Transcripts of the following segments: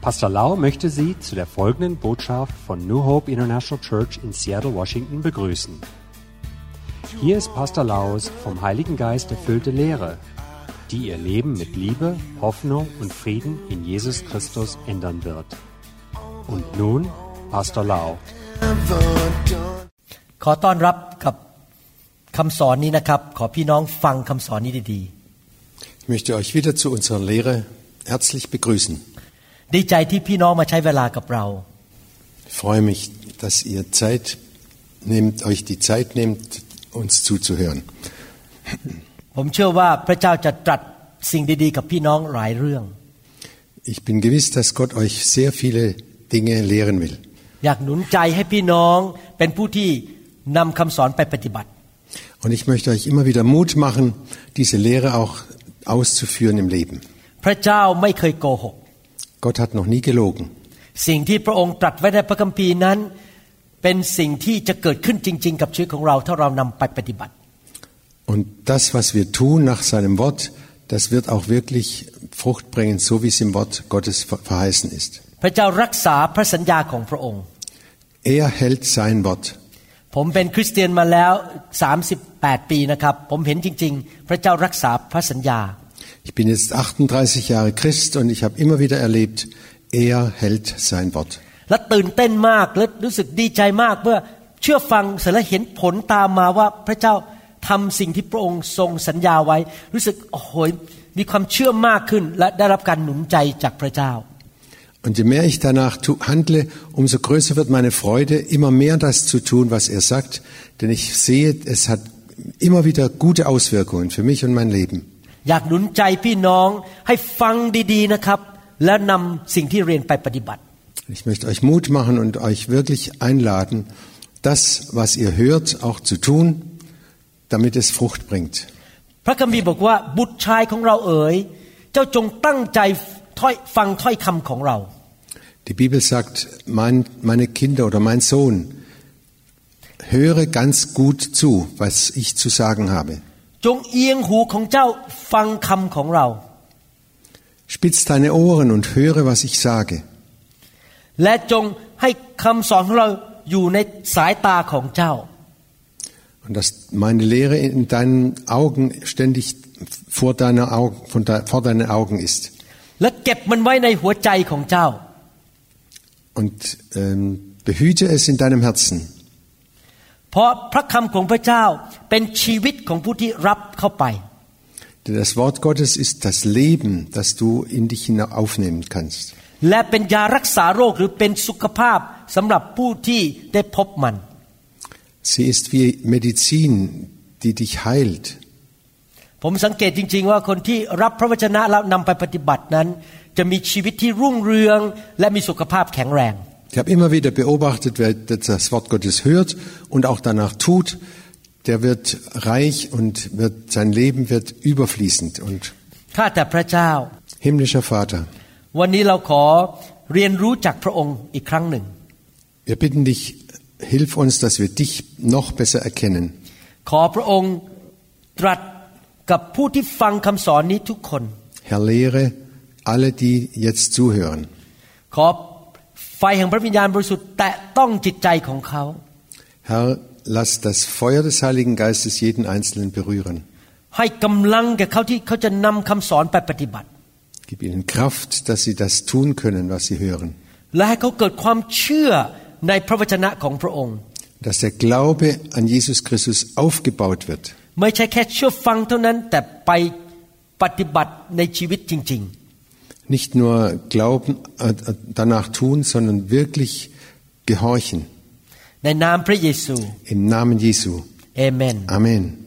Pastor Lau möchte Sie zu der folgenden Botschaft von New Hope International Church in Seattle, Washington begrüßen. Hier ist Pastor Laus vom Heiligen Geist erfüllte Lehre, die Ihr Leben mit Liebe, Hoffnung und Frieden in Jesus Christus ändern wird. Und nun Pastor Lau. Ich möchte euch wieder zu unserer Lehre herzlich begrüßen. Ich freue mich dass ihr Zeit nehmt euch die Zeit nehmt uns zuzuhören ich bin gewiss dass Gott euch sehr viele Dinge lehren will Und ich möchte euch immer wieder Mut machen, diese Lehre auch auszuführen im Leben. พระเจ้าไม่เคยโกหก Gott hat noch nie gelogen. สิ่งที่พระองค์ตรัสไว้ในพระคัมภีร์นั้น เป็นสิ่งที่จะเกิดขึ้นจริง ๆ กับชีวิตของเราถ้าเรานำไปปฏิบัติ Und das, was wir tun nach seinem Wort, das wird auch wirklich Frucht bringen, so wie es im Wort Gottes verheißen ist. พระเจ้ารักษาพระสัญญาของพระองค์ Er hält sein Wort. ผมเป็นคริสเตียนมาแล้ว 38 ปีนะครับ ผมเห็นจริง ๆ พระเจ้ารักษาพระสัญญา ich bin jetzt 38 Jahre Christ und ich habe immer wieder erlebt, er hält sein Wort. Und je mehr ich danach handle, umso größer wird meine Freude, immer mehr das zu tun, was er sagt, denn ich sehe, es hat immer wieder gute Auswirkungen für mich und mein Leben. อยากหนุนใจพี่น้องให้ฟังดีๆนะครับและนำสิ่งที่เรียนไปปฏิบัติ Ich möchte euch Mut machen und euch wirklich einladen, das, was ihr hört, auch zu tun, damit es Frucht bringt. Die Bibel sagt, mein, meine Kinder oder mein Sohn, höre ganz gut zu, was ich zu sagen habe. Spitz deine Ohren und höre was ich sage. und dass meine Lehre in deinen Augen ständig vor deiner Augen von de, vor deinen Augen ist. und ähm, behüte es in deinem Herzen. เพราะพระคำของพระเจ้าเป็นชีวิตของผู้ที่รับเข้าไป Denn das Wort Gottes ist das Leben, das du in dich hina- aufnehmen kannst. และเป็นยารักษาโรคหรือเป็นสุขภาพสำหรับผู้ที่ได้พบมัน Sie ist wie Medizin, die dich heilt. ผมสังเกตจริง ๆ ว่าคนที่รับพระวจนะแล้วนำไปปฏิบัตินั้น จะมีชีวิตที่รุ่งเรืองและมีสุขภาพแข็งแรง Ich habe immer wieder beobachtet, wer das Wort Gottes hört und auch danach tut, der wird reich und wird, sein Leben wird überfließend. Und himmlischer Vater, wir bitten dich, hilf uns, dass wir dich noch besser erkennen. Herr, lehre alle, die jetzt zuhören. ไฟแห่งพระวิญญาณบริสุทธิ์แตะต้องจิตใจของเขา Herr lass das Feuer des Heiligen Geistes jeden einzelnen berühren. ให้กำลังแก่เขาที่เขาจะนำคำสอนไปปฏิบัติ Gib ihnen Kraft dass sie das tun können was sie hören. และให้เขาเกิดความเชื่อในพระวจนะของพระองค์ dass der Glaube an Jesus Christus aufgebaut wird. ไม่ใช่แค่เชื่อฟังเท่านั้นแต่ไปปฏิบัติในชีวิตจริงๆ nicht nur glauben, äh, äh, danach tun, sondern wirklich gehorchen. Im Namen Jesu. Amen. Amen.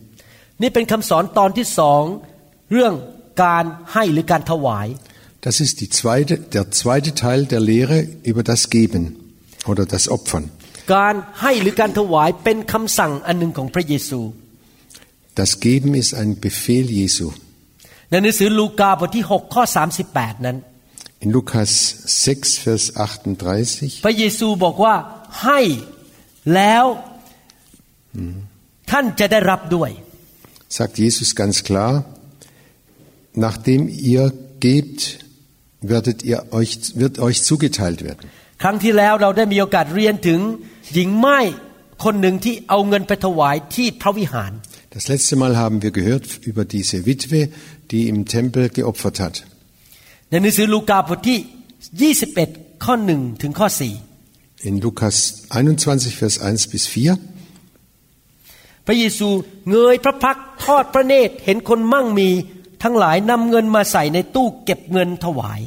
Das ist die zweite, der zweite Teil der Lehre über das Geben oder das Opfern. Das Geben ist ein Befehl Jesu. ในหนังสือลูกาบทที่6ข้อ38 นั้น In Lukas 6 Vers 38พระเยซูบอกว่าให้แล้วท่านจะได้รับด้วย sagt Jesus ganz klar nachdem ihr gebt werdet ihr euch wird euch zugeteilt werden. ครั้งที่แล้วเราได้มีโอกาสเรียนถึงหญิงไม้คนหนึ่งที่เอาเงินไปถวายที่พระวิหาร Das letzte Mal haben wir gehört über diese Witwe, die im Tempel geopfert hat. ในหนังสือลูกาบทที่ 21 ข้อ 1 ถึงข้อ In Lukas 21, Vers 1 bis 4. 4พระเยซูเงยพระพักตร์ทอดพระเนตรเห็นคนมั่งมีทั้งหลายนำเงินมาใส่ในตู้เก็บเงินถวาย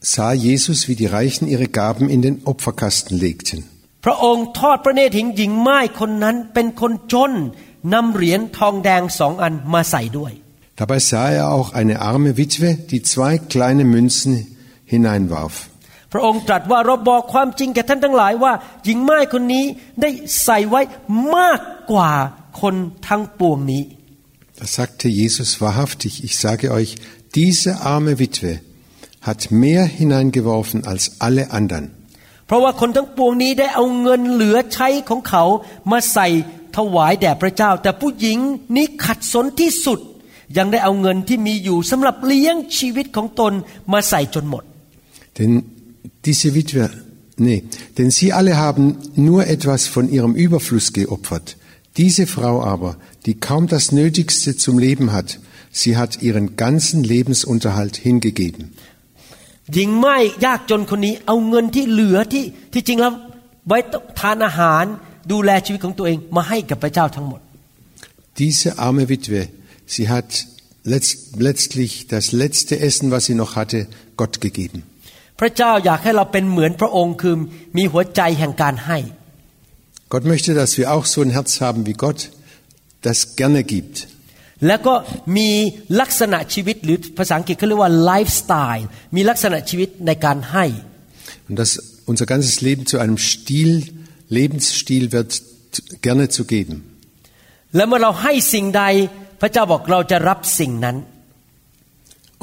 sah Jesus, wie die Reichen ihre Gaben in den Opferkasten legten. พระองค์ทอดพระเนตรเห็นหญิงไม้คนนั้นเป็นคนจนนำเหรียญทองแดงสองอันมาใส่ด้วย Dabei sah er auch eine arme Witwe, die zwei kleine Münzen hineinwarf. พระองค์ตรัสว่าเราบอกความจริงแก่ท่านทั้งหลายว่าหญิงไม้คนนี้ได้ใส่ไว้มากกว่าคนทั้งปวงนี้ Da sagte Jesus wahrhaftig, ich sage euch, diese arme Witwe hat mehr hineingeworfen als alle anderen. เพราะว่าคนทั้งปวงนี้ได้เอาเงินเหลือใช้ของเขามาใส่ถวายแด่พระเจ้า ยังได้เอาเงินที่มีอยู่สำหรับเลี้ยงชีวิตของตนมาใส่จนหมด denn diese Witwe nee denn sie alle haben nur etwas von ihrem Überfluss geopfert. Diese Frau aber die kaum das Nötigste zum Leben hat sie hat ihren ganzen Lebensunterhalt hingegeben. หญิงไม่ยากจนคนนี้เอาเงินที่เหลือที่ที่จริงแล้วไว้ทานอาหารดูแลชีวิตของตัวเองมาให้กับพระเจ้าทั้งหมด diese arme Witwe Sie hat letztlich das letzte Essen, was sie noch hatte, Gott gegeben. Gott möchte, dass wir auch so ein Herz haben wie Gott, das gerne gibt. แล้วก็มีลักษณะชีวิตหรือภาษาอังกฤษเขาเรียกว่า lifestyle มีลักษณะชีวิตในการให้ Und dass unser ganzes Leben zu einem Stil, Lebensstil wird gerne zu geben. และเมื่อเราให้สิ่งใด พระเจ้าบอกเราจะรับสิ่งนั้น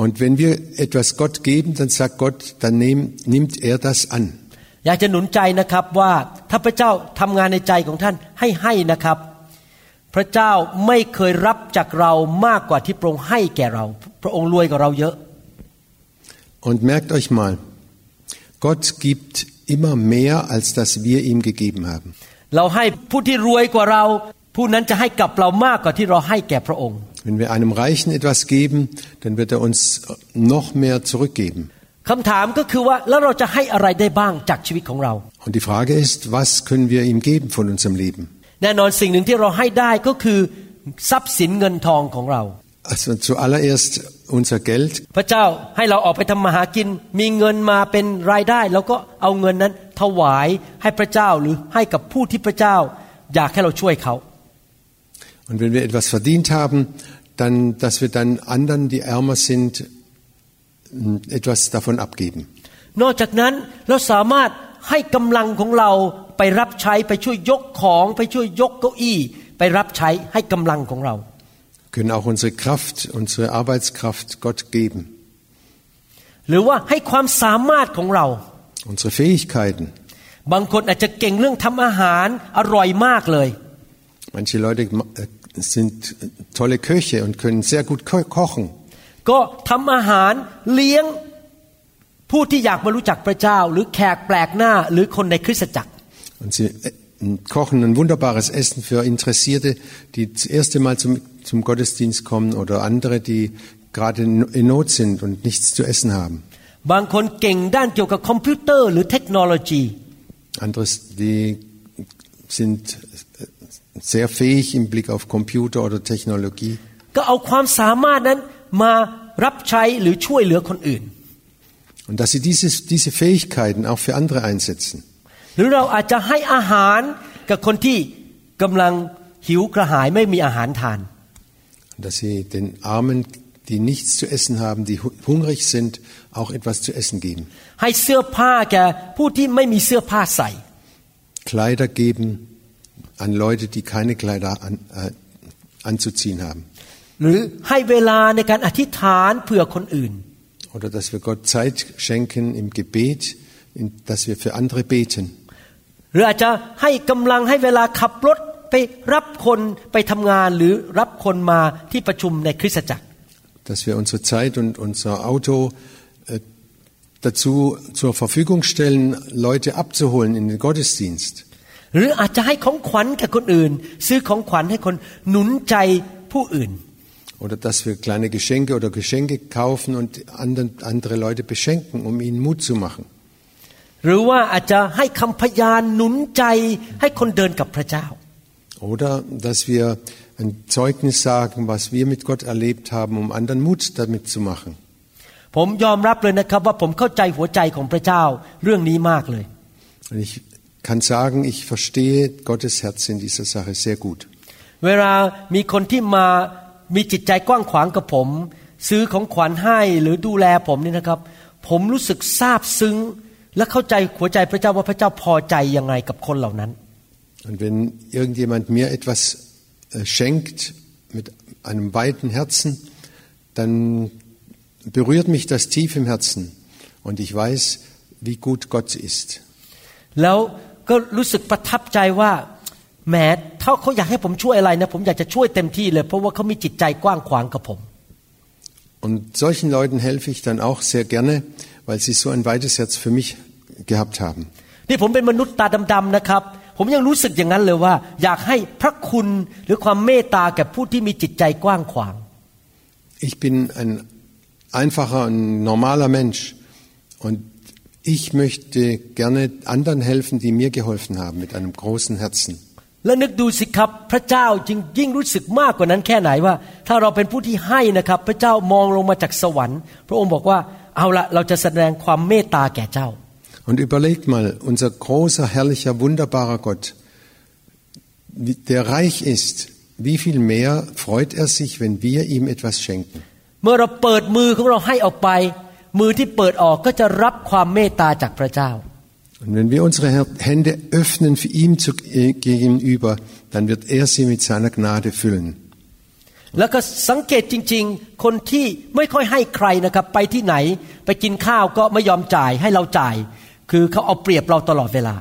Und wenn wir etwas Gott geben, dann sagt Gott, dann nehm, nimmt er das an. อยากจะหนุนใจนะครับว่าถ้าพระเจ้าทำงานในใจของท่านให้ให้นะครับ พระเจ้าไม่เคยรับจากเรามากกว่าที่พระองค์ให้แก่เรา พระองค์รวยกว่าเราเยอะ Und merkt euch mal, Gott gibt immer mehr, als das wir ihm gegeben haben. เราให้ผู้ที่รวยกว่าเรา ผู้นั้นจะให้กับเรามากกว่าที่เราให้แก่พระองค์ Wenn wir einem Reichen etwas geben, dann wird er uns noch mehr zurückgeben. คำถามก็คือว่าแล้วเราจะให้อะไรได้บ้างจากชีวิตของเรา Und die Frage ist, was können wir ihm geben von unserem Leben? แน่นอนสิ่งหนึ่งที่เราให้ได้ก็คือทรัพย์สินเงินทองของเรา Also zuallererst unser Geld. พระเจ้าให้เราออกไปทำมาหากิน มีเงินมาเป็นรายได้แล้วก็เอาเงินนั้นถวายให้พระเจ้าหรือให้กับผู้ที่พระเจ้า อยากให้เราช่วยเขา Und wenn wir etwas verdient haben, dann, dass wir dann anderen, die ärmer sind, mm, etwas davon abgeben. นอกจากนั้นเราสามารถให้กำลังของเราไปรับใช้ไปช่วยยกของไปช่วยยกเก้าอี้ไปรับใช้ให้กำลังของเรา können auch unsere Kraft unsere Arbeitskraft Gott geben unsere Fähigkeiten บางคนอาจจะเก่งเรื่องทำอาหารอร่อยมากเลย Manche Leute äh, sind äh, tolle Köche und können sehr gut kochen. ก็ทำอาหารเลี้ยงผู้ที่อยากมารู้จักพระเจ้า Und sie äh, kochen ein wunderbares Essen für Interessierte, die das erste Mal zum, zum Gottesdienst kommen oder andere, die gerade in Not sind und nichts zu essen haben. Andere, die sind sehr fähig im Blick auf Computer oder Technologie. Und dass sie dieses, diese Fähigkeiten auch für andere einsetzen. หรือเราอาจจะให้อาหารกับคนที่กำลังหิวกระหายไม่มีอาหารทาน Dass sie den Armen, die nichts zu essen haben, die hungrig sind, auch etwas zu essen geben. Kleider geben an Leute, die keine Kleider an, äh, anzuziehen haben. Oder dass wir Gott Zeit schenken im Gebet, dass wir für andere beten. Dass wir unsere Zeit und unser Auto äh, dazu zur Verfügung stellen, Leute abzuholen in den Gottesdienst. หรืออาจจะให้ของขวัญกับคนอื่น Oder dass wir kleine Geschenke oder Geschenke kaufen und andere Leute beschenken, um ihnen Mut zu machen. หรือว่าอาจจะให้คำพยานหนุนใจให้คนเดินกับพระเจ้า Oder dass wir ein Zeugnis sagen, was wir mit Gott erlebt haben, um anderen Mut damit zu machen. ผมยอมรับเลยนะครับว่าผมเข้าใจหัวใจของพระเจ้าเรื่องนี้มากเลย Ich kann sagen, ich verstehe Gottes Herz in dieser Sache sehr gut. Und wenn irgendjemand mir etwas äh, schenkt mit einem weiten Herzen, dann berührt mich das tief im Herzen und ich weiß, wie gut Gott ist. แล้ว ก็รู้สึกประทับใจว่าแหมถ้าเขาอยากให้ผมช่วยอะไรนะผมอยากจะช่วยเต็มที่เลยเพราะว่าเขามีจิตใจกว้างขวางกับผม Und solchen Leuten helfe ich dann auch sehr gerne, weil sie so ein weites Herz für mich gehabt haben. นี่ผมเป็นมนุษย์ตาดำๆนะครับ ผมยังรู้สึกอย่างนั้นเลยว่า อยากให้พระคุณหรือความเมตตาแก่ผู้ที่มีจิตใจกว้างขวาง Ich bin ein einfacher und normaler Mensch und ich möchte gerne anderen helfen, die mir geholfen haben, mit einem großen Herzen. และนึกดูสิครับพระเจ้าจึงยิ่งรู้สึกมากกว่านั้นแค่ไหนว่า Und überlegt mal, unser großer, herrlicher, wunderbarer Gott, der reich ist, wie viel mehr freut er sich, wenn wir ihm etwas schenken. เมื่อเราเปิดมือของเราให้ออกไป มือที่เปิดออกก็จะรับความเมตตาจากพระเจ้า Und wenn wir unsere Her- Hände öffnen für ihm zu, äh, gegenüber, dann wird er sie mit seiner Gnade füllen. แล้วก็สังเกตจริง ๆ คนที่ไม่ค่อยให้ใครนะครับไปที่ไหนไปกินข้าวก็ไม่ยอมจ่ายให้เราจ่าย คือเขาเอาเปรียบเราตลอดเวลา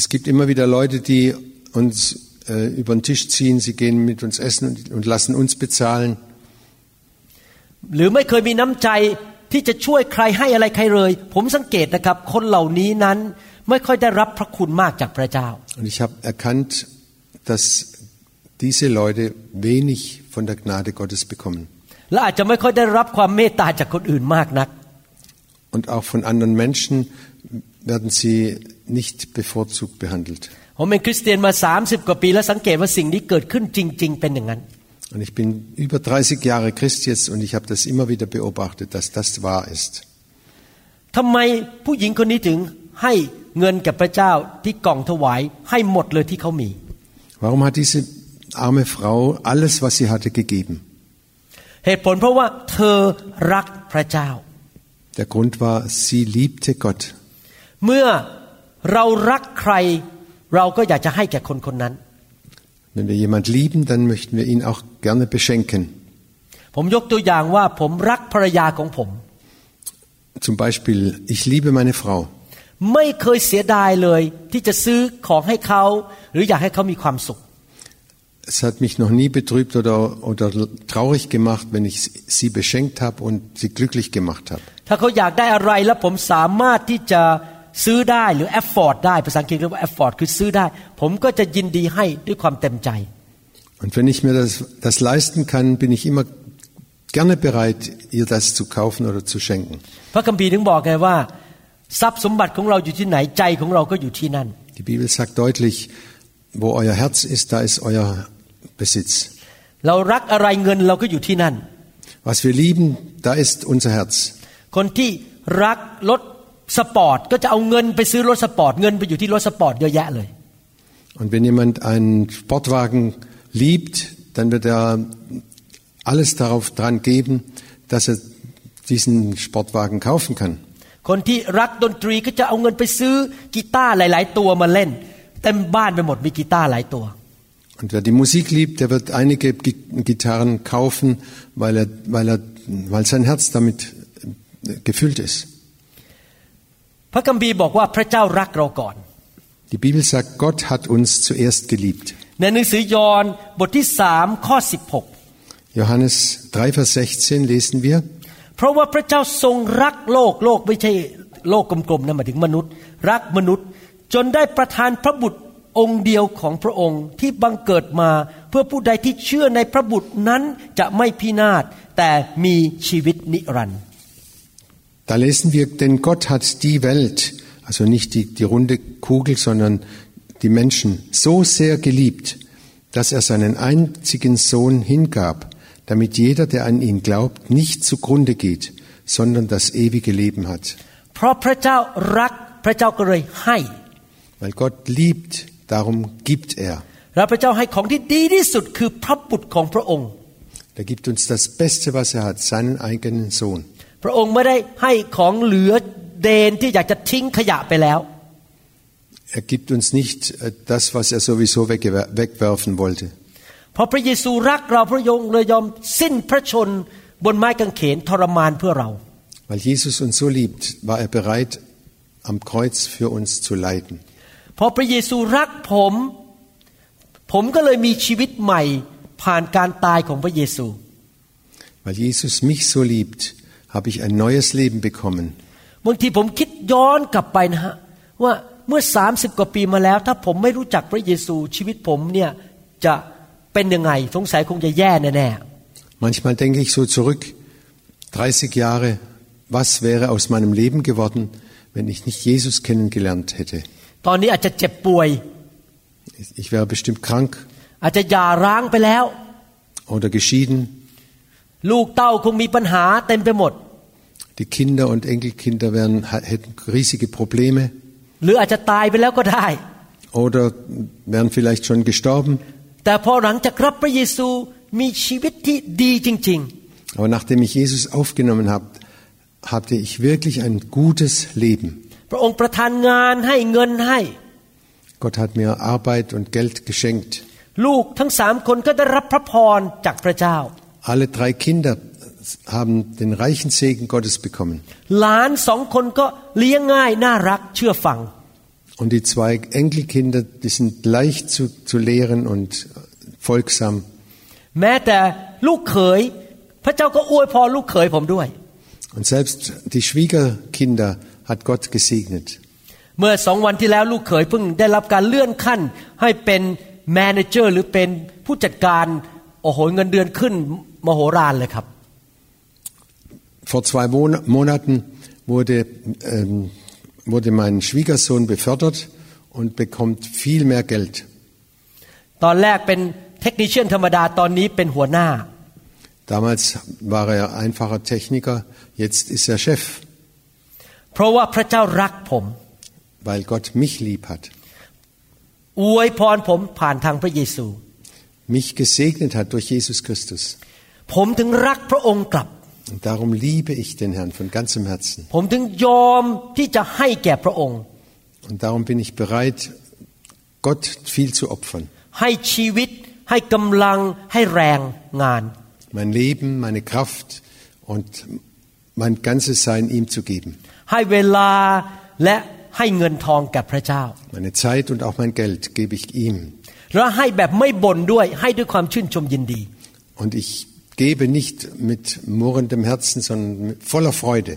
Es gibt immer wieder Leute, die uns äh, über den Tisch ziehen, sie gehen mit uns essen und, und lassen uns bezahlen. หรือไม่เคยมีน้ำใจ ที่จะช่วยใครให้อะไรใครเลย ผมสังเกตนะครับ คนเหล่านี้นั้นไม่ค่อยได้รับพระคุณมากจากพระเจ้า Und ich habe erkannt, dass diese Leute wenig von der Gnade Gottes bekommen. และอาจจะไม่ค่อยได้รับความเมตตาจากคนอื่นมากนัก Und auch von anderen Menschen werden sie nicht bevorzugt behandelt. ผมเป็นคริสเตียนมา 30 กว่าปี แล้วสังเกตว่าสิ่งนี้เกิดขึ้นจริง ๆ เป็นอย่างนั้น Und ich bin über 30 Jahre Christ jetzt und ich habe das immer wieder beobachtet, dass das wahr ist. Warum hat diese arme Frau alles, was sie hatte, gegeben? Der Grund war, sie liebte Gott. เมื่อเรารักใครเราก็อยากจะให้แก่คนคนนั้น wenn wir jemand lieben, dann möchten wir ihn auch gerne beschenken. Zum Beispiel, ich liebe meine Frau. ไม่เคยเสียดายเลยที่จะซื้อของให้เขาหรืออยากให้เขามีความสุข Es hat mich noch nie betrübt oder, oder traurig gemacht, wenn ich sie beschenkt habe und sie glücklich gemacht habe. ถ้าเขาอยากได้อะไรแล้วผมสามารถที่จะ ซื้อได้หรือ afford ได้ภาษาอังกฤษเรียกว่า afford คือซื้อได้ Und wenn ich mir das, das leisten kann, bin ich immer gerne bereit, ihr das zu kaufen oder zu schenken. พระคัมภีร์ถึงบอกไงว่าทรัพย์สมบัติของเราอยู่ที่ไหนใจของเราก็อยู่ที่นั่น Die Bibel sagt deutlich, wo euer Herz ist, da ist euer Besitz. เรารักอะไรเงินเราก็อยู่ที่นั่น Was wir lieben, da ist unser Herz. คนที่รักลด สปอร์ตก็จะเอาเงินไปซื้อรถสปอร์ตเงินไปอยู่ที่รถสปอร์ตเยอะแยะเลย Und wenn jemand einen Sportwagen liebt, dann wird er alles darauf dran geben, dass er diesen Sportwagen kaufen kann. คนที่รักดนตรีก็จะเอาเงินไปซื้อกีตาร์หลาย ๆ ตัวมาเล่นเต็มบ้านไปหมดมีกีตาร์หลายตัว Und wer die Musik liebt, der wird einige Gitarren kaufen, weil, er, weil, er, weil sein Herz damit gefüllt ist. พระคัมภีร์บอกว่าพระเจ้ารักเราก่อน Die Bibel sagt, Gott hat uns zuerst geliebt. ในหนังสือยอห์นบทที่สามข้อ Johannes 3, Vers 16 lesen wir. 16เพราะว่าพระเจ้าทรงรักโลกโลกไม่ใช่โลกกลมๆนะหมายถึงมนุษย์ รักมนุษย์จนได้ประทานพระบุตรองค์เดียวของพระองค์ที่บังเกิดมาเพื่อผู้ใดที่เชื่อในพระบุตรนั้นจะไม่พินาศแต่มีชีวิตนิรันดร์ Da lesen wir, denn Gott hat die Welt, also nicht die, die runde Kugel, sondern die Menschen, so sehr geliebt, dass er seinen einzigen Sohn hingab, damit jeder, der an ihn glaubt, nicht zugrunde geht, sondern das ewige Leben hat. Weil Gott liebt, darum gibt er. Er gibt uns das Beste, was er hat, seinen eigenen Sohn. พระองค์ไม่ได้ให้ของเหลือเดนที่อยากจะทิ้งขยะไปแล้ว Er gibt uns nicht äh, das, was er sowieso weggewer- wegwerfen wollte. เพราะพระเยซูรักเราพระองค์เลยยอมสิ้นพระชนม์บนไม้กางเขนทรมานเพื่อเรา Weil Jesus uns so liebt, war er bereit, am Kreuz für uns zu leiden. เพราะพระเยซูรักผม ผมก็เลยมีชีวิตใหม่ผ่านการตายของพระเยซู Weil Jesus mich so liebt, habe ich ein neues Leben bekommen. Manchmal denke ich so zurück 30 Jahre was wäre aus meinem Leben geworden wenn ich nicht Jesus kennengelernt hätte Ich wäre bestimmt krank oder geschieden ลูกเต้าคงมีปัญหาเต็มไปหมด Die Kinder und Enkelkinder werden, hätten riesige Probleme. หรืออาจจะตายไปแล้วก็ได้ Oder wären vielleicht schon gestorben. แต่พอหลังจากรับพระเยซูมีชีวิตที่ดีจริง Aber nachdem ich Jesus aufgenommen habe, hatte ich wirklich ein gutes Leben. พระองค์ประทานงานให้เงินให้ Gott hat mir Arbeit und Geld geschenkt. ลูกทั้งสามคนก็ได้รับพระพรจากพระเจ้า alle drei Kinder haben den reichen Segen Gottes bekommen. Und die zwei Enkelkinder, die sind leicht zu, zu lehren und folgsam. Und selbst die Schwiegerkinder hat Gott gesegnet. เมื่อสองวันที่แล้วลูกเขยเพิ่งได้รับการเลื่อนขั้นให้เป็นแมเนเจอร์หรือเป็นผู้จัดการโอ้โหเงินเดือนขึ้น vor zwei Monaten wurde, ähm, wurde mein Schwiegersohn befördert und bekommt viel mehr Geld. Damals war er einfacher Techniker, jetzt ist er Chef. Weil Gott mich lieb hat. Mich gesegnet hat durch Jesus Christus. Und darum liebe ich den Herrn von ganzem Herzen. Und darum bin ich bereit Gott viel zu opfern. Mein Leben, meine Kraft und mein ganzes Sein ihm zu geben. Meine Zeit und auch mein Geld gebe ich ihm. และให้แบบไม่บ่นด้วยให้ด้วยความชื่นชมยินดี Und ich gebe nicht mit murrendem Herzen, sondern voller Freude.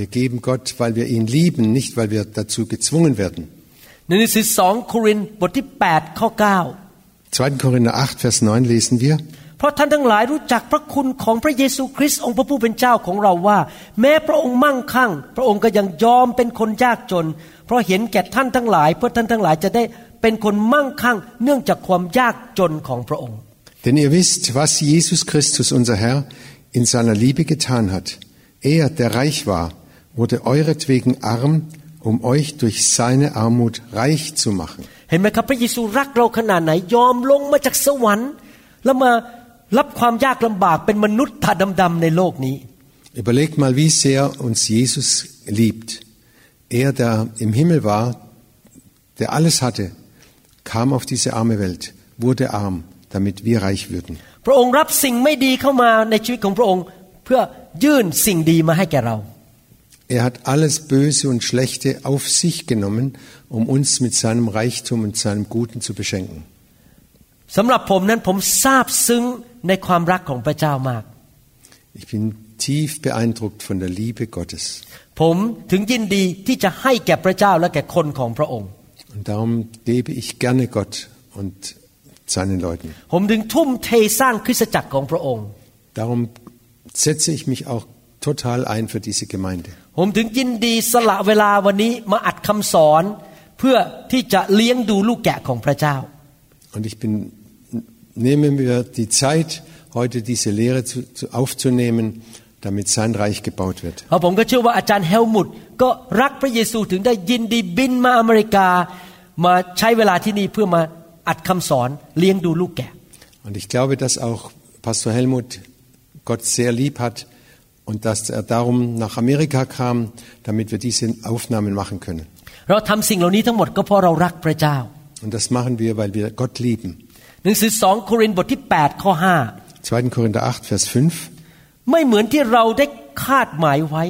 Wir geben Gott, weil wir ihn lieben, nicht weil wir dazu gezwungen werden. 2. Korinther 8, Vers 9 lesen wir. เพราะท่านทั้งหลายรู้จักพระคุณของพระเยซูคริสต์องค์พระผู้เป็นเจ้าของเราว่า แม้พระองค์มั่งคั่ง พระองค์ก็ยังยอมเป็นคนยากจน เพราะเห็นแก่ท่านทั้งหลาย เพื่อท่านทั้งหลายจะได้ denn ihr wisst, was Jesus Christus, unser Herr, in seiner Liebe getan hat. Er, der reich war, wurde euretwegen arm, um euch durch seine Armut reich zu machen. Überlegt mal, wie sehr uns Jesus liebt. Er, der im Himmel war, der alles hatte, kam auf diese arme Welt, wurde arm, damit wir reich würden. Er hat alles Böse und Schlechte auf sich genommen, um uns mit seinem Reichtum und seinem Guten zu beschenken. Ich bin tief beeindruckt von der Liebe Gottes. Und darum gebe ich gerne Gott und seinen Leuten. Darum setze ich mich auch total ein für diese Gemeinde. Und ich bin, nehmen wir die Zeit, heute diese Lehre zu, zu aufzunehmen, damit sein Reich gebaut wird. Und ich glaube, dass auch Pastor Helmut Gott sehr lieb hat und dass er darum nach Amerika kam, damit wir diese Aufnahmen machen können. เราทำสิ่งเหล่านี้ทั้งหมดก็เพราะเรารักพระเจ้า Und das machen wir, weil wir Gott lieben. หนังสือ2โครินธ์บทที่8ข้อ5 2. Korinther 8 Vers 5 ไม่เหมือนที่เราได้คาดหมายไว้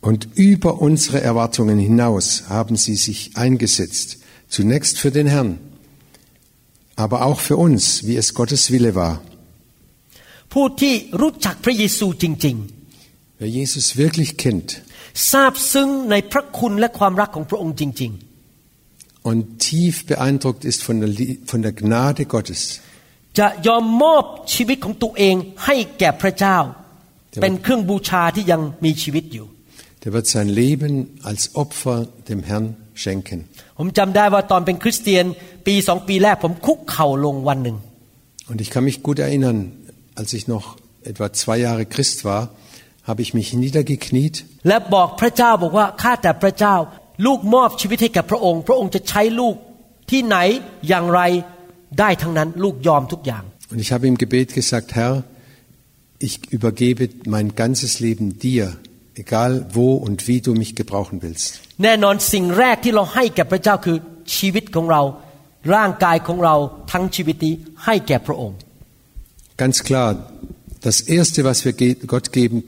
Und über unsere Erwartungen hinaus haben sie sich eingesetzt, zunächst für den Herrn, aber auch für uns, wie es Gottes Wille war. Wer Jesus wirklich kennt, und tief beeindruckt ist von der, von der Gnade Gottes. Der wird sein Leben als Opfer dem Herrn schenken. Und ich kann mich gut erinnern, als ich noch etwa zwei Jahre Christ war, habe ich mich niedergekniet และบอกพระเจ้าบอกว่าข้าแต่พระเจ้า ลูกมอบชีวิตให้กับพระองค์ พระองค์จะใช้ลูกที่ไหนอย่างไรได้ทั้งนั้นลูกยอมทุกอย่าง Und ich habe im Gebet gesagt, Herr, ich übergebe mein ganzes Leben dir, egal wo und wie du mich gebrauchen willst. แน่นอนสิ่งแรกที่เราให้แก่พระเจ้าคือชีวิตของเราร่างกายของเราทั้งชีวิตนี้ให้แก่พระองค์ Ganz klar, das erste, was wir Gott geben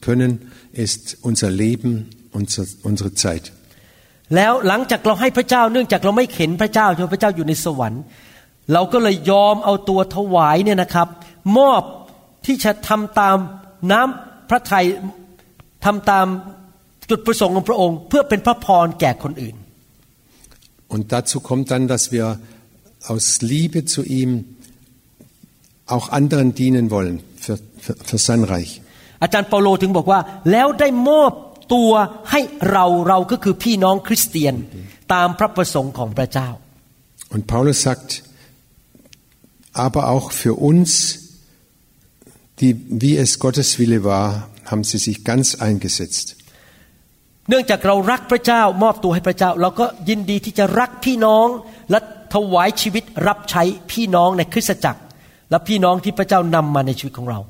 können, ist unser Leben, unser, unsere Zeit. แล้วหลังจากเราให้พระเจ้าเนื่องจากเราไม่เห็นพระเจ้าใช่พระเจ้าอยู่ในสวรรค์เราก็เลยยอมเอาตัวถวายเนี่ยนะครับ มอบที่จะทําตามน้ําพระทัยทําตามจุดประสงค์ของพระองค์ เพื่อเป็นพระพรแก่คนอื่น Und dazu kommt dann, dass wir aus Liebe zu ihm auch anderen dienen wollen für, für, für sein Reich. อาจารย์เปาโลถึงบอกว่า แล้วได้มอบตัวให้เราเราก็คือพี่น้องคริสเตียนตามพระประสงค์ของพระเจ้า Und Paulus sagt, aber auch für uns, die, wie es Gottes Wille war, haben sie sich ganz eingesetzt. เนื่องจากเรารักพระเจ้ามอบตัวให้พระเจ้า เราก็ยินดีที่จะรักพี่น้องและถวายชีวิตรับใช้พี่น้องในคริสตจักร และพี่น้องที่พระเจ้านำมาในชีวิตของเรา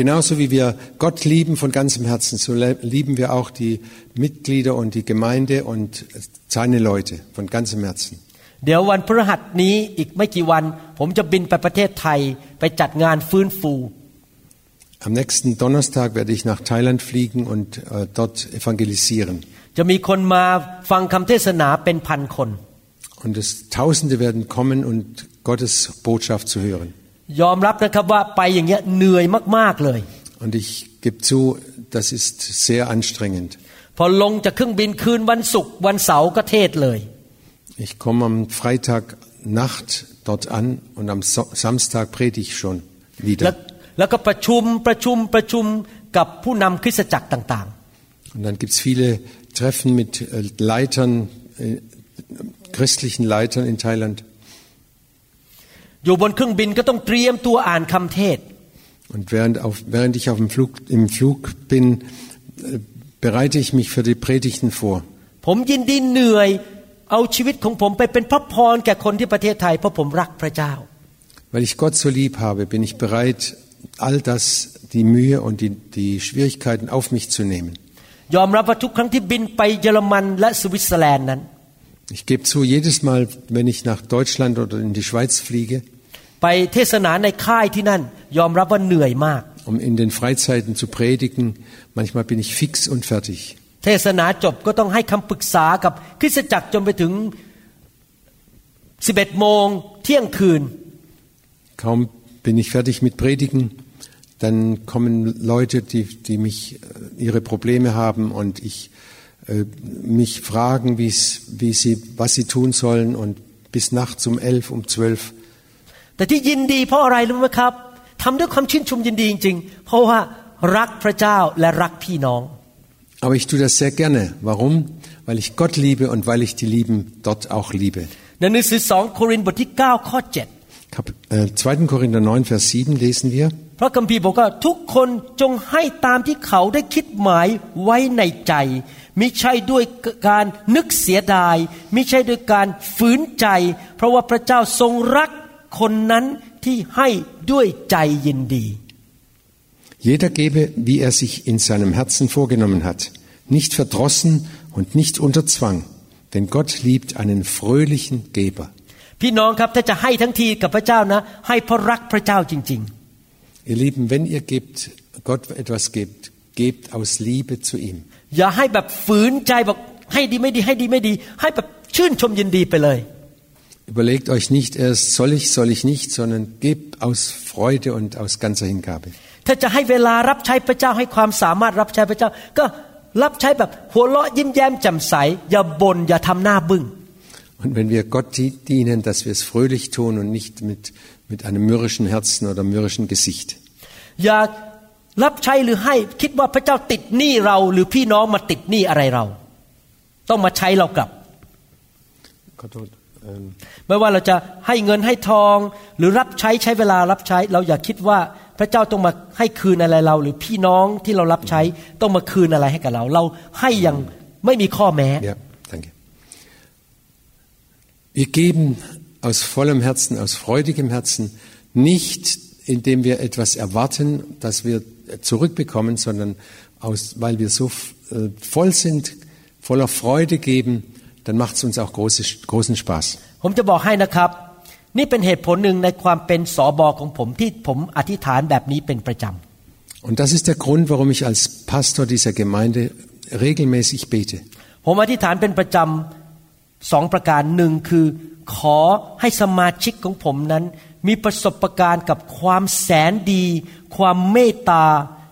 Genauso wie wir Gott lieben von ganzem Herzen, so lieben wir auch die Mitglieder und die Gemeinde und seine Leute von ganzem Herzen. เดี๋ยววันพฤหัสนี้อีกไม่กี่วัน Am nächsten Donnerstag werde ich nach Thailand fliegen und äh, dort evangelisieren. จะมีคนมาฟังคำเทศนาเป็นพันคน Und es Tausende werden kommen und Gottes Botschaft zu hören. ยอมรับนะครับว่าไปอย่างเงี้ยเหนื่อยมากๆเลย und ich gebe zu das ist sehr anstrengend. พอลงจากเครื่องบินคืนวันศุกร์วันเสาร์ก็เทศเลย ich komme am Freitag Nacht dort an und am Samstag predige ich schon wieder. แล้วก็ประชุมประชุมประชุมกับผู้นำคริสตจักรต่างๆ und dann gibt's viele Treffen mit äh, Leitern äh, christlichen Leitern in Thailand. อยู่บนเครื่องบินก็ต้องเตรียมตัวอ่านคำเทศ Und während, auf, während ich auf dem Flug, im Flug bin, äh, bereite ich mich für die Predigten vor. Weil ich Gott so lieb habe, bin ich bereit, all das, die Mühe und die, die Schwierigkeiten auf mich zu nehmen. ยอมรับว่าทุกครั้งที่บินไปเยอรมันและสวิตเซอร์แลนด์นั้น ich gebe zu, jedes Mal, wenn ich nach Deutschland oder in die Schweiz fliege, ไปเทศนาในค่ายที่นั่นยอมรับว่าเหนื่อยมาก um in den Freizeiten zu predigen, manchmal bin ich fix und fertig. เทศนาจบก็ต้องให้คำปรึกษากับคริสตจักรจนไปถึง 11 โมงเที่ยงคืน Kaum bin ich fertig mit Predigen, dann kommen Leute, die, die mich äh, ihre Probleme haben und ich äh, mich fragen, wie sie, was sie tun sollen und bis nachts um elf, um zwölf. แต่ที่ยินดีเพราะอะไรรู้ไหมครับทำด้วยความชื่นชมยินดีจริงๆเพราะว่ารักพระเจ้าและรักพี่น้อง Aber ich tue das sehr gerne. Warum? Weil ich Gott liebe und weil ich die Lieben dort auch liebe. ในหนังสือ2โครินธ์บทที่9ข้อ7 Kap äh, 2. Korinther 9 Vers 7 lesen wir พระคัมภีร์บอกว่าทุกคนจงให้ตามที่เขาได้คิดหมายไว้ในใจ มิใช่ด้วยการนึกเสียดาย Jeder gebe, wie er sich in seinem Herzen vorgenommen hat, nicht verdrossen und nicht unter Zwang, denn Gott liebt einen fröhlichen Geber. Ihr Lieben, wenn ihr gebt, Gott etwas gebt, gebt aus Liebe zu ihm. อย่าให้แบบฝืนใจบอกให้ดีไม่ดีให้ดีไม่ดีให้แบบชื่นชมยินดีไปเลย Überlegt euch nicht erst soll ich soll ich nicht sondern gebt aus Freude und aus ganzer Hingabe Und wenn wir Gott dienen, dass wir es fröhlich tun und nicht mit, mit einem mürrischen Herzen oder mürrischen Gesicht. Ja, รับใช้หรือให้คิดว่าพระเจ้าติดหนี้เราหรือพี่น้องมาติดหนี้อะไรเรา ต้องมาใช้เรากลับ Ähm, ไม่ว่าเราจะให้เงินให้ทอง หรือรับใช้ใช้เวลารับใช้ เราอย่าคิดว่าพระเจ้าต้องมาให้คืนอะไรเรา หรือพี่น้องที่เรารับใช้ต้องมาคืนอะไรให้กับเรา เราให้อย่างไม่มีข้อแม้ Ja, danke. Wir geben aus vollem Herzen, aus freudigem Herzen, nicht indem wir etwas erwarten, das wir zurückbekommen, sondern aus, weil wir so äh, voll sind, voller Freude geben, dann macht es uns auch große, großen Spaß. ผมจะบอกให้นะครับนี่เป็นเหตุผลหนึ่งในความเป็นสอบอของผมที่ผมอธิษฐานแบบนี้เป็นประจำ Und das ist der Grund, warum ich als Pastor dieser Gemeinde regelmäßig bete. ผมอธิษฐานเป็นประจำสองประการหนึ่งคือขอให้สมาชิกของผมนั้น มีประสบการณ์กับความแสนดี ความเมตตา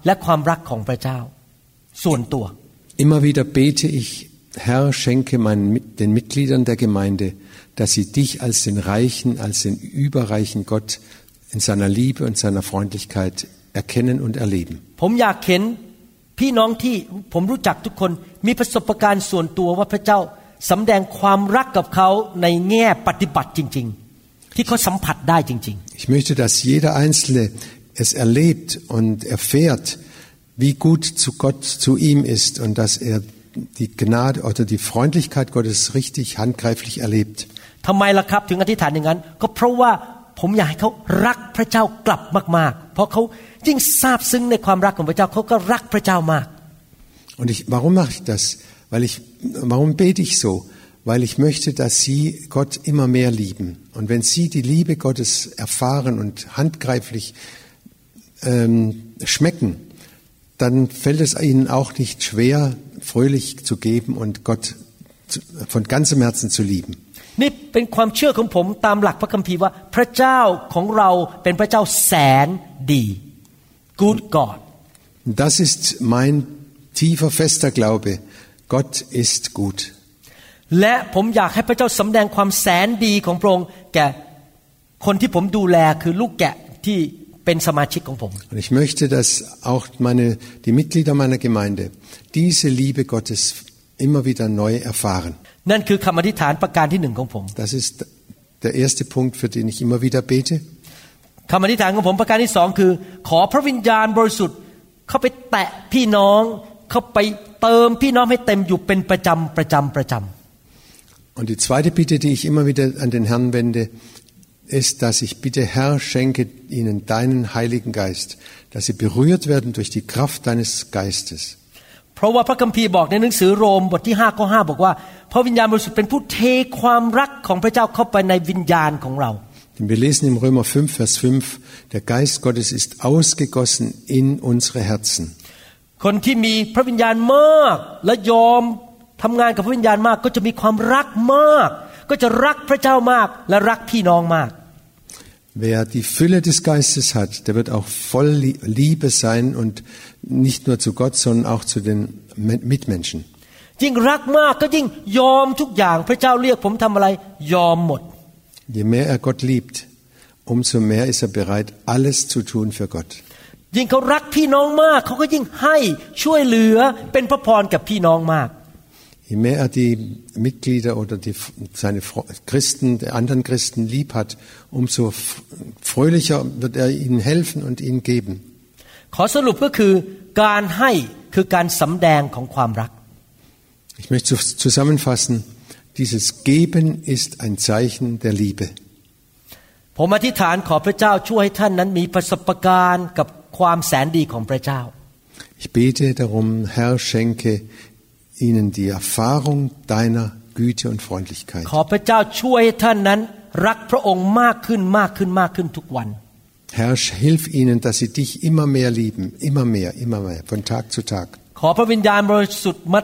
และความรักของพระเจ้า ส่วนตัว Immer wieder bete ich, Herr, schenke meinen, den Mitgliedern der Gemeinde, dass sie dich als den reichen, als den überreichen Gott in seiner Liebe und seiner Freundlichkeit erkennen und erleben. ผมอยากเห็นพี่น้องที่ผมรู้จักทุกคนมีประสบการณ์ส่วนตัวว่าพระเจ้าสำแดงความรักกับเขาในแง่ปฏิบัติจริง ich möchte, dass jeder Einzelne es erlebt und erfährt, wie gut zu Gott zu ihm ist und dass er die Gnade oder die Freundlichkeit Gottes richtig handgreiflich erlebt. Und ich, warum mache ich das? Weil ich, warum bete ich so? weil ich möchte, dass Sie Gott immer mehr lieben. Und wenn Sie die Liebe Gottes erfahren und handgreiflich ähm, schmecken, dann fällt es Ihnen auch nicht schwer, fröhlich zu geben und Gott zu, von ganzem Herzen zu lieben. นี่เป็นความเชื่อของผมตามหลักพระคัมภีร์ว่าพระเจ้าของเราเป็นพระเจ้าแสนดี Good God Das ist mein tiefer fester Glaube Gott ist gut และผมอยากให้พระเจ้าสำแดงความแสนดีของพระองค์แก่คนที่ผมดูแลคือลูกแกะที่เป็นสมาชิกของผม Und ich möchte, dass auch meine, die Mitglieder meiner Gemeinde diese Liebe Gottes immer wieder neu erfahren. นั่นคือคำอธิษฐานประการที่หนึ่งของผม Das ist der erste Punkt, für den ich immer wieder bete. คำอธิษฐานของผมประการที่สองคือ ขอพระวิญญาณบริสุทธิ์เข้าไปแตะพี่น้องเข้าไปเติมพี่น้องให้เต็มอยู่เป็นประจำประจำประจำ Und die zweite Bitte, die ich immer wieder an den Herrn wende, ist, dass ich bitte, Herr, schenke ihnen deinen Heiligen Geist, dass sie berührt werden durch die Kraft deines Geistes. พราะว่าพระคัมภีร์บอกในหนังสือโรมบทที่5ข้อ5บอกว่าพระวิญญาณบริสุทธิ์เป็นผู้เทความรักของพระเจ้าเข้าไปในวิญญาณของเรา Wir lesen im Römer 5, Vers 5, der Geist Gottes ist ausgegossen in unsere Herzen. คนที่มีพระวิญญาณมากและยอม ทำงานกับพระวิญญาณมากก็จะมีความรักมาก ก็จะรักพระเจ้ามากและรักพี่น้องมาก Wer die Fülle des Geistes hat, der wird auch voll Lie- Liebe sein und nicht nur zu Gott, sondern auch zu den Me- Mitmenschen. ยิ่งรักมากก็ยิ่งยอมทุกอย่างพระเจ้าเรียกผมทำอะไรยอมหมด Je mehr er Gott liebt, umso mehr ist er bereit, alles zu tun für Gott. ยิ่งเขารักพี่น้องมากเขาก็ยิ่งให้ช่วยเหลือเป็นพระพรกับพี่น้องมาก Je mehr er die Mitglieder oder die, seine Christen, der anderen Christen lieb hat, umso fröhlicher wird er ihnen helfen und ihnen geben. Ich möchte zusammenfassen, dieses Geben ist ein Zeichen der Liebe. ผมอธิษฐานขอพระเจ้าช่วยให้ท่านนั้นมีประสบการณ์กับความแสนดีของพระเจ้า Ich bete darum, Herr, schenke ihnen die Erfahrung deiner Güte und Freundlichkeit. Herr, hilf ihnen, dass sie dich immer mehr lieben, immer mehr, immer mehr, von Tag zu Tag. ขอพระวิญญาณบริสุทธิ์มา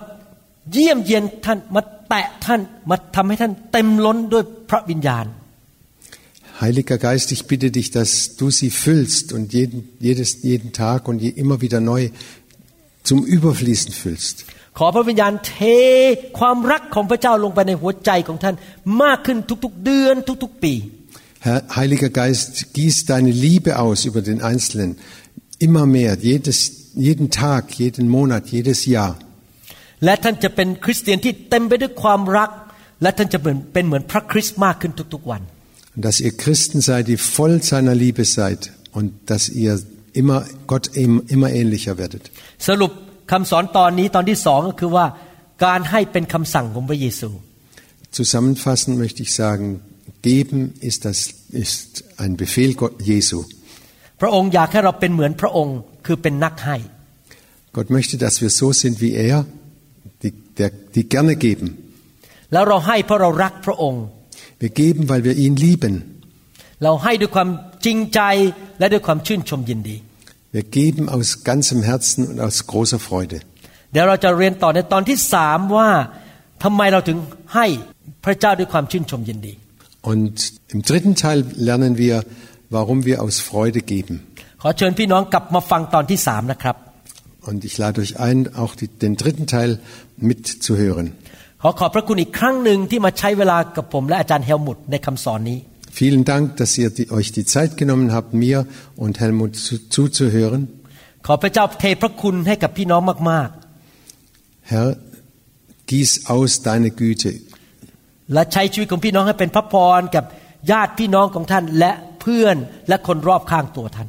เยี่ยมเยียนท่านมาแตะท่านมาทำให้ท่านเต็มล้นด้วยพระวิญญาณ Heiliger Geist, ich bitte dich, dass du sie füllst und jeden, jedes, jeden Tag und je, immer wieder neu zum Überfließen füllst. ขอพระวิญญาณเทความรักของพระเจ้าลงไปในหัวใจของท่านมากขึ้นทุกๆเดือนทุกๆปี Herr, Heiliger Geist, gieß deine Liebe aus über den Einzelnen. Immer mehr, jedes, jeden Tag, jeden Monat, jedes Jahr. Dass ihr Christen seid, die voll seiner Liebe seid und dass ihr immer Gott immer, ähnlicher werdet. คำสอนตอนนี้ตอนที่สองก็คือว่าการให้เป็นคำสั่งของพระเยซู Zusammenfassend möchte ich sagen, geben ist, das, ist ein Befehl Gott, Jesu. พระองค์อยากให้เราเป็นเหมือนพระองค์คือเป็นนักให้ Gott möchte, dass wir so sind wie er, die, der, die gerne geben. แล้วเราให้เพราะเรารักพระองค์ Wir geben, weil wir ihn lieben. เราให้ด้วยความจริงใจและด้วยความชื่นชมยินดี Wir geben aus ganzem Herzen und aus großer Freude. เดี๋ยวเราจะเรียนต่อในตอนที่สามว่าทำไมเราถึงให้พระเจ้าด้วยความชื่นชมยินดี Und im dritten Teil lernen wir, warum wir aus Freude geben. ขอเชิญพี่น้องกลับมาฟังตอนที่สามนะครับ Und ich lade euch ein, auch die, den dritten Teil mitzuhören. ขอขอบพระคุณอีกครั้งหนึ่งที่มาใช้เวลากับผมและอาจารย์เฮลมุตในคำสอนนี้ Vielen Dank, dass ihr die, euch die Zeit genommen habt, mir und Helmut zu, zuzuhören. Herr, gieß aus deine Güte. และใช้ชีวิตของพี่น้องให้เป็นพระพรกับญาติพี่น้องของท่านและเพื่อนและคนรอบข้างตัวท่าน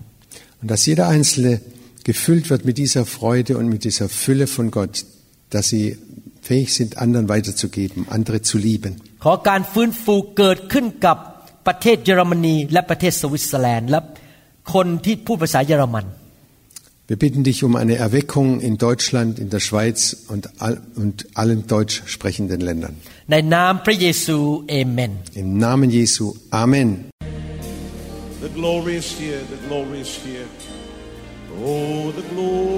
Und dass jeder einzelne gefüllt wird mit dieser Freude und mit dieser Fülle von Gott, dass sie fähig sind, anderen weiterzugeben, andere zu lieben. ขอการฟื้นฟูเกิดขึ้นกับ ประเทศเยอรมนีและประเทศสวิตเซอร์แลนด์และคนที่พูดภาษาเยอรมัน Wir bitten dich um eine Erweckung in Deutschland, in der Schweiz und, all, und allen deutsch sprechenden Ländern. Im Namen Jesu, Amen. The glory is here, the glory is here. Oh, the glory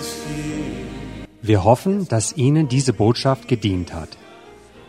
is here. Wir hoffen, dass Ihnen diese Botschaft gedient hat.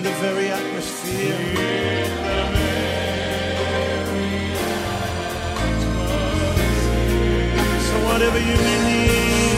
in the very atmosphere. So whatever you need.